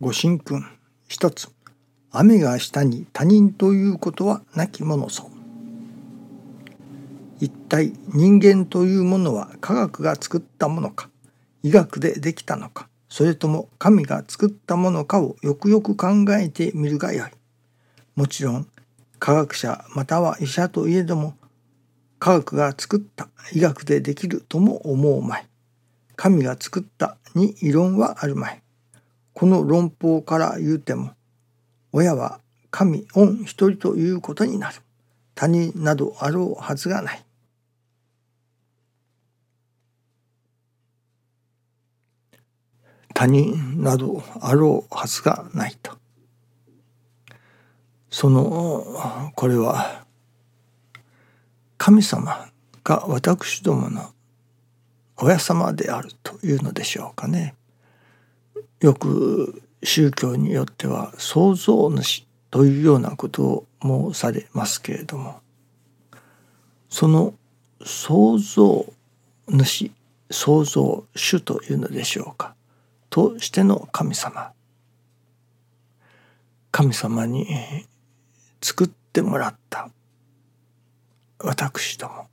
ご神君一つ雨が下に他人ということはなきものぞ一体人間というものは科学が作ったものか医学でできたのかそれとも神が作ったものかをよくよく考えてみるがよい。もちろん科学者または医者といえども科学が作った医学でできるとも思うまい。神が作ったに異論はあるまい。この論法から言うても親は神御一人ということになる。他人などあろうはずがない。他人などあろうはずがないと。そのこれは神様が私どもの親様であるというのでしょうかね。よく宗教によっては創造主というようなことを申されますけれどもその創造主創造主というのでしょうか？としての神様。神様に作ってもらった。私ども。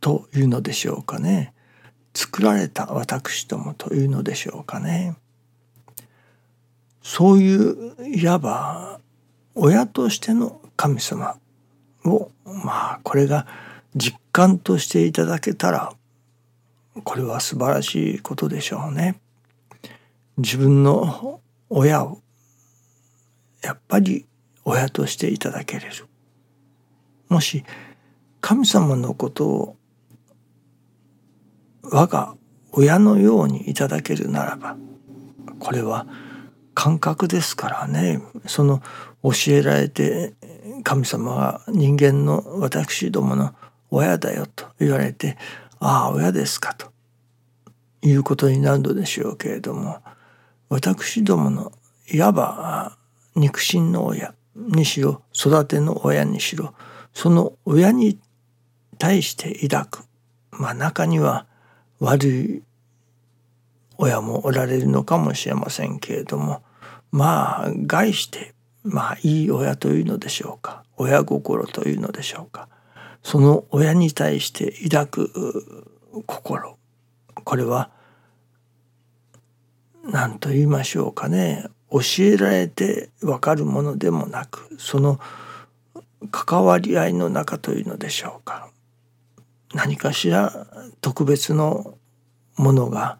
というのでしょうかね。作られた私どもというのでしょうかねそういういわば親としての神様をまあこれが実感としていただけたらこれは素晴らしいことでしょうね。自分の親をやっぱり親としていただけれる。もし神様のことを我が親のようにいただけるならばこれは感覚ですからね。その教えられて神様が人間の私どもの親だよと言われてああ親ですかと。いうことになるのでしょうけれども私どものいわば肉親の親にしろ育ての親にしろその親に対して抱くまあ中には悪い親もおられるのかもしれませんけれどもまあ概してまあいい親というのでしょうか。親心というのでしょうか。その親に対して抱く心。これは何と言いましょうかね。教えられて分かるものでもなくその関わり合いの中というのでしょうか。何かしら特別のものが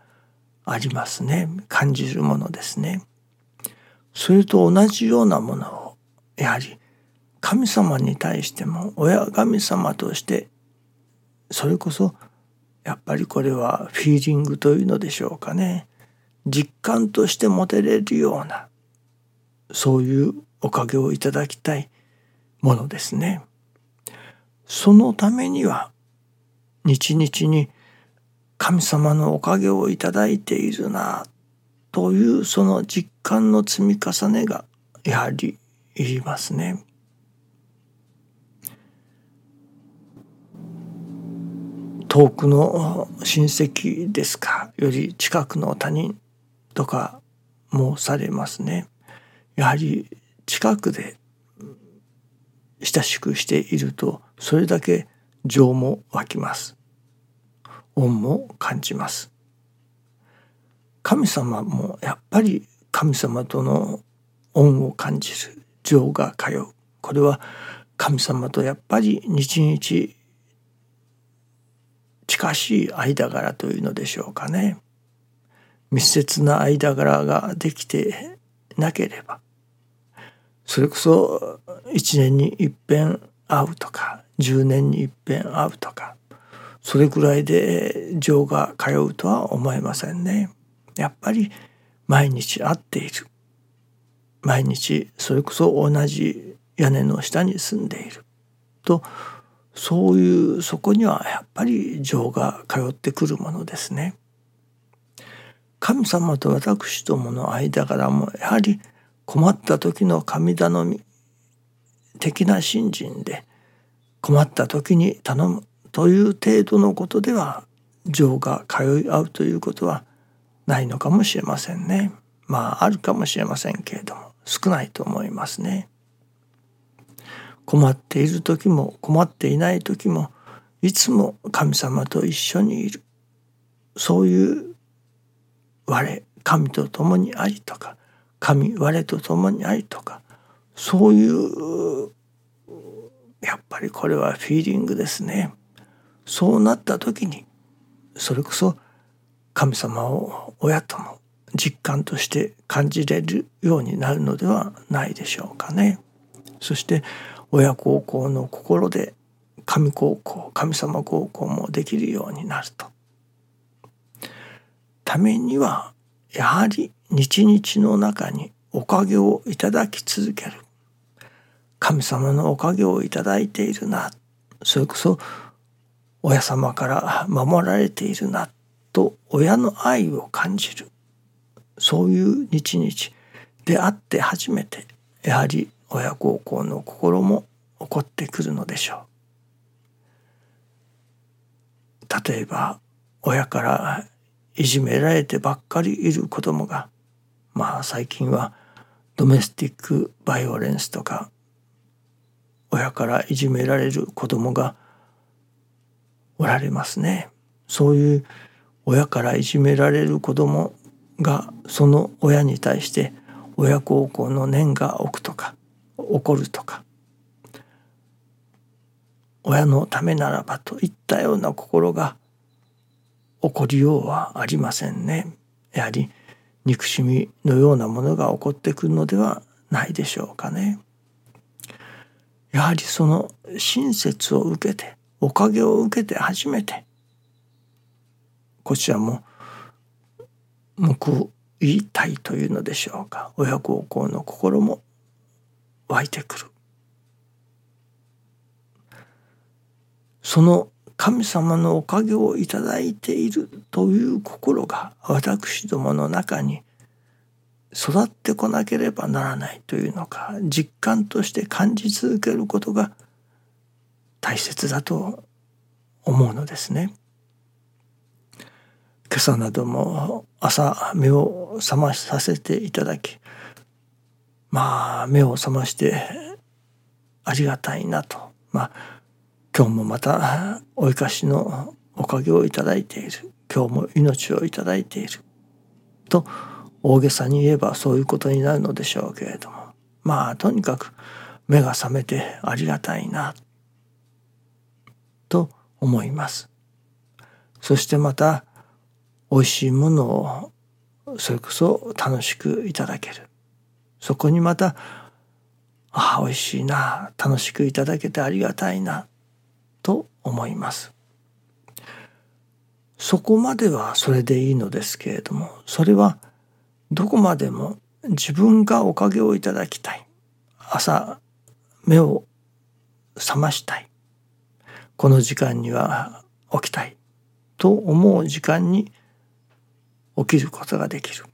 ありますね感じるものですね。それと同じようなものをやはり神様に対しても親神様としてそれこそやっぱりこれはフィーリングというのでしょうかね実感として持てれるようなそういうおかげをいただきたいものですね。そのためには日々に神様のおかげをいただいているなというその実感の積み重ねがやはりいりますね。遠くの親戚ですかより近くの他人とか申されますね。やはり近くで親しくしているとそれだけ情も湧きます。恩も感じます。神様もやっぱり神様との恩を感じる情が通うこれは神様とやっぱり日々近しい間柄というのでしょうかね密接な間柄ができてなければそれこそ1年に一遍会うとか10年に一遍会うとかそれくらいで情が通うとは思えませんね。やっぱり毎日会っている毎日それこそ同じ屋根の下に住んでいるとそういうそこにはやっぱり情が通ってくるものですね。神様と私どもの間からもやはり困った時の神頼み的な信心で困った時に頼むという程度のことでは情が通い合うということはないのかもしれませんね。まああるかもしれませんけれども少ないと思いますね。困っている時も困っていない時もいつも神様と一緒にいるそういう我神と共にありとか神我と共にありとかそういうやっぱりこれはフィーリングですね。そうなった時にそれこそ神様を親とも実感として感じれるようになるのではないでしょうかね。そして親孝行の心で神孝行神様孝行もできるようになると。ためにはやはり日々の中におかげをいただき続ける神様のおかげをいただいているなそれこそ親様から守られているなと親の愛を感じるそういう日々であって初めてやはり親孝行の心も起こってくるのでしょう。例えば親からいじめられてばっかりいる子供がまあ最近はドメスティックバイオレンスとか親からいじめられる子供がおられますね。そういう親からいじめられる子供がその親に対して親孝行の念が起くとか起こるとか親のためならばといったような心が起こりようはありませんね。やはり憎しみのようなものが起こってくるのではないでしょうかね。やはりその親切を受けておかげを受けて初めてこちらも報いたいというのでしょうか。親孝行の心も湧いてくる。その神様のおかげをいただいているという心が私どもの中に育ってこなければならないというのか実感として感じ続けることが大切だと思うのですね。今朝なども朝目を覚まさせていただきまあ目を覚ましてありがたいなと。まあ今日もまたお生かしのおかげをいただいている。今日も命をいただいている。と大げさに言えばそういうことになるのでしょうけれども。まあとにかく目が覚めてありがたいなと思います。そしてまた美味しいものをそれこそ楽しくいただける。そこにまたああ美味しいな楽しくいただけてありがたいなと思います。そこまではそれでいいのですけれどもそれはどこまでも自分がおかげをいただきたい朝目を覚ましたいこの時間には起きたいと思う時間に起きることができる。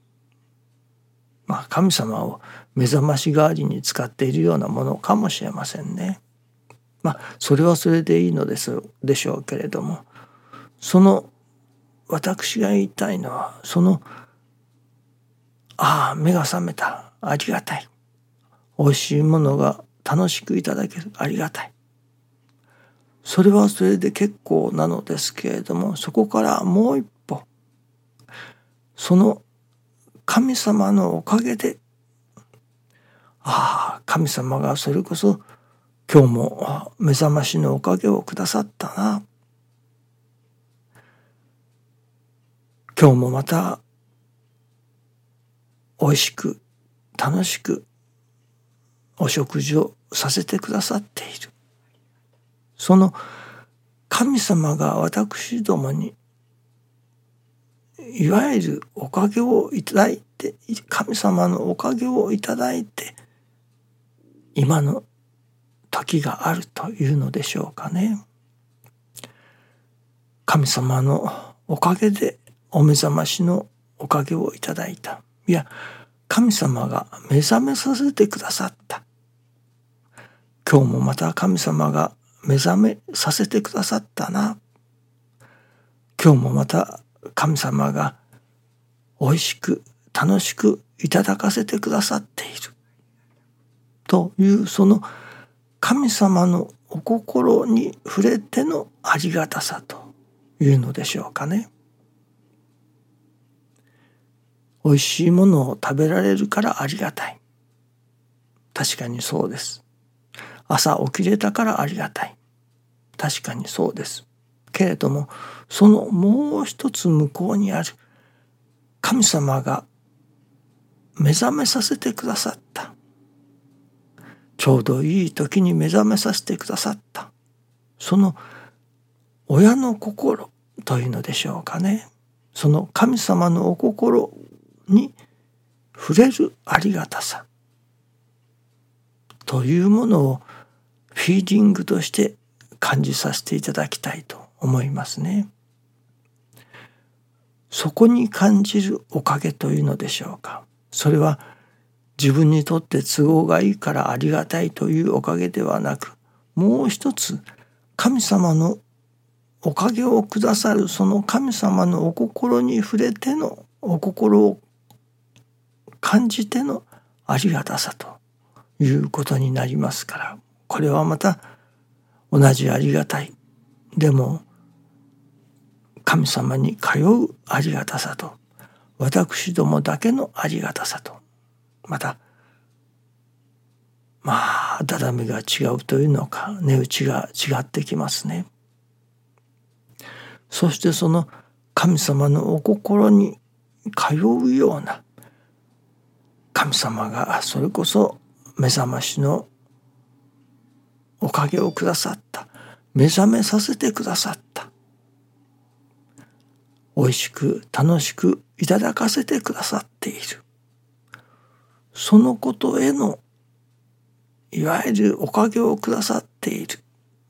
まあ神様を目覚まし代わりに使っているようなものかもしれませんね。まあそれはそれでいいのですでしょうけれどもその私が言いたいのはそのああ目が覚めた。ありがたい。美味しいものが楽しくいただける。ありがたい。それはそれで結構なのですけれどもそこからもう一歩。その神様のおかげでああ神様がそれこそ今日も目覚ましのおかげをくださったな。今日もまた美味しく楽しくお食事をさせてくださっている。その神様が私どもにいわゆるおかげをいただいて神様のおかげをいただいて今の時があるというのでしょうかね。神様のおかげでお目覚ましのおかげをいただいた。いや、神様が目覚めさせてくださった。今日もまた神様が目覚めさせてくださったな。今日もまた神様が美味しく楽しくいただかせてくださっているというその神様のお心に触れてのありがたさというのでしょうかね。美味しいものを食べられるからありがたい。確かにそうです。朝起きれたからありがたい。確かにそうです。けれどもそのもう一つ向こうにある神様が目覚めさせてくださったちょうどいい時に目覚めさせてくださったその親の心というのでしょうかねその神様のお心に触れるありがたさというものをフィーディングとして感じさせていただきたいと思いますね。そこに感じるおかげというのでしょうか。それは自分にとって都合がいいからありがたいというおかげではなくもう一つ神様のおかげをくださるその神様のお心に触れてのお心を感じてのありがたさということになりますからこれはまた同じありがたいでも神様に通うありがたさと私どもだけのありがたさとまたまあだだめが違うというのか値打ちが違ってきますね。そしてその神様のお心に通うような神様がそれこそ目覚ましのおかげをくださった。目覚めさせてくださった。美味しく楽しくいただかせてくださっている。そのことへのいわゆるおかげをくださっている。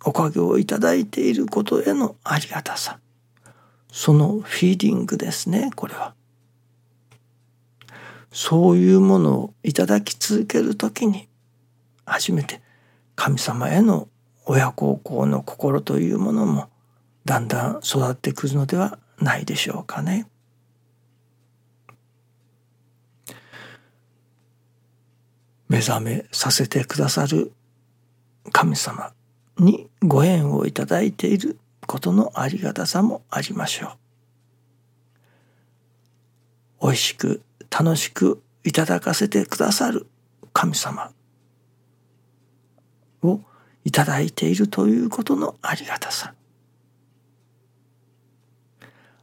おかげをいただいていることへのありがたさ。そのフィーディングですねこれは。そういうものをいただき続ける時に初めて神様への親孝行の心というものもだんだん育ってくるのではないでしょうかね。目覚めさせてくださる神様にご縁をいただいていることのありがたさもありましょう。美味しく楽しくいただかせてくださる神様をいただいているということのありがたさ。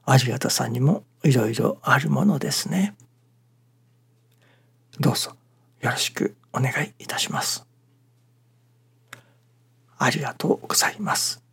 ありがたさにもいろいろあるものですね。どうぞよろしくお願いいたします。ありがとうございます。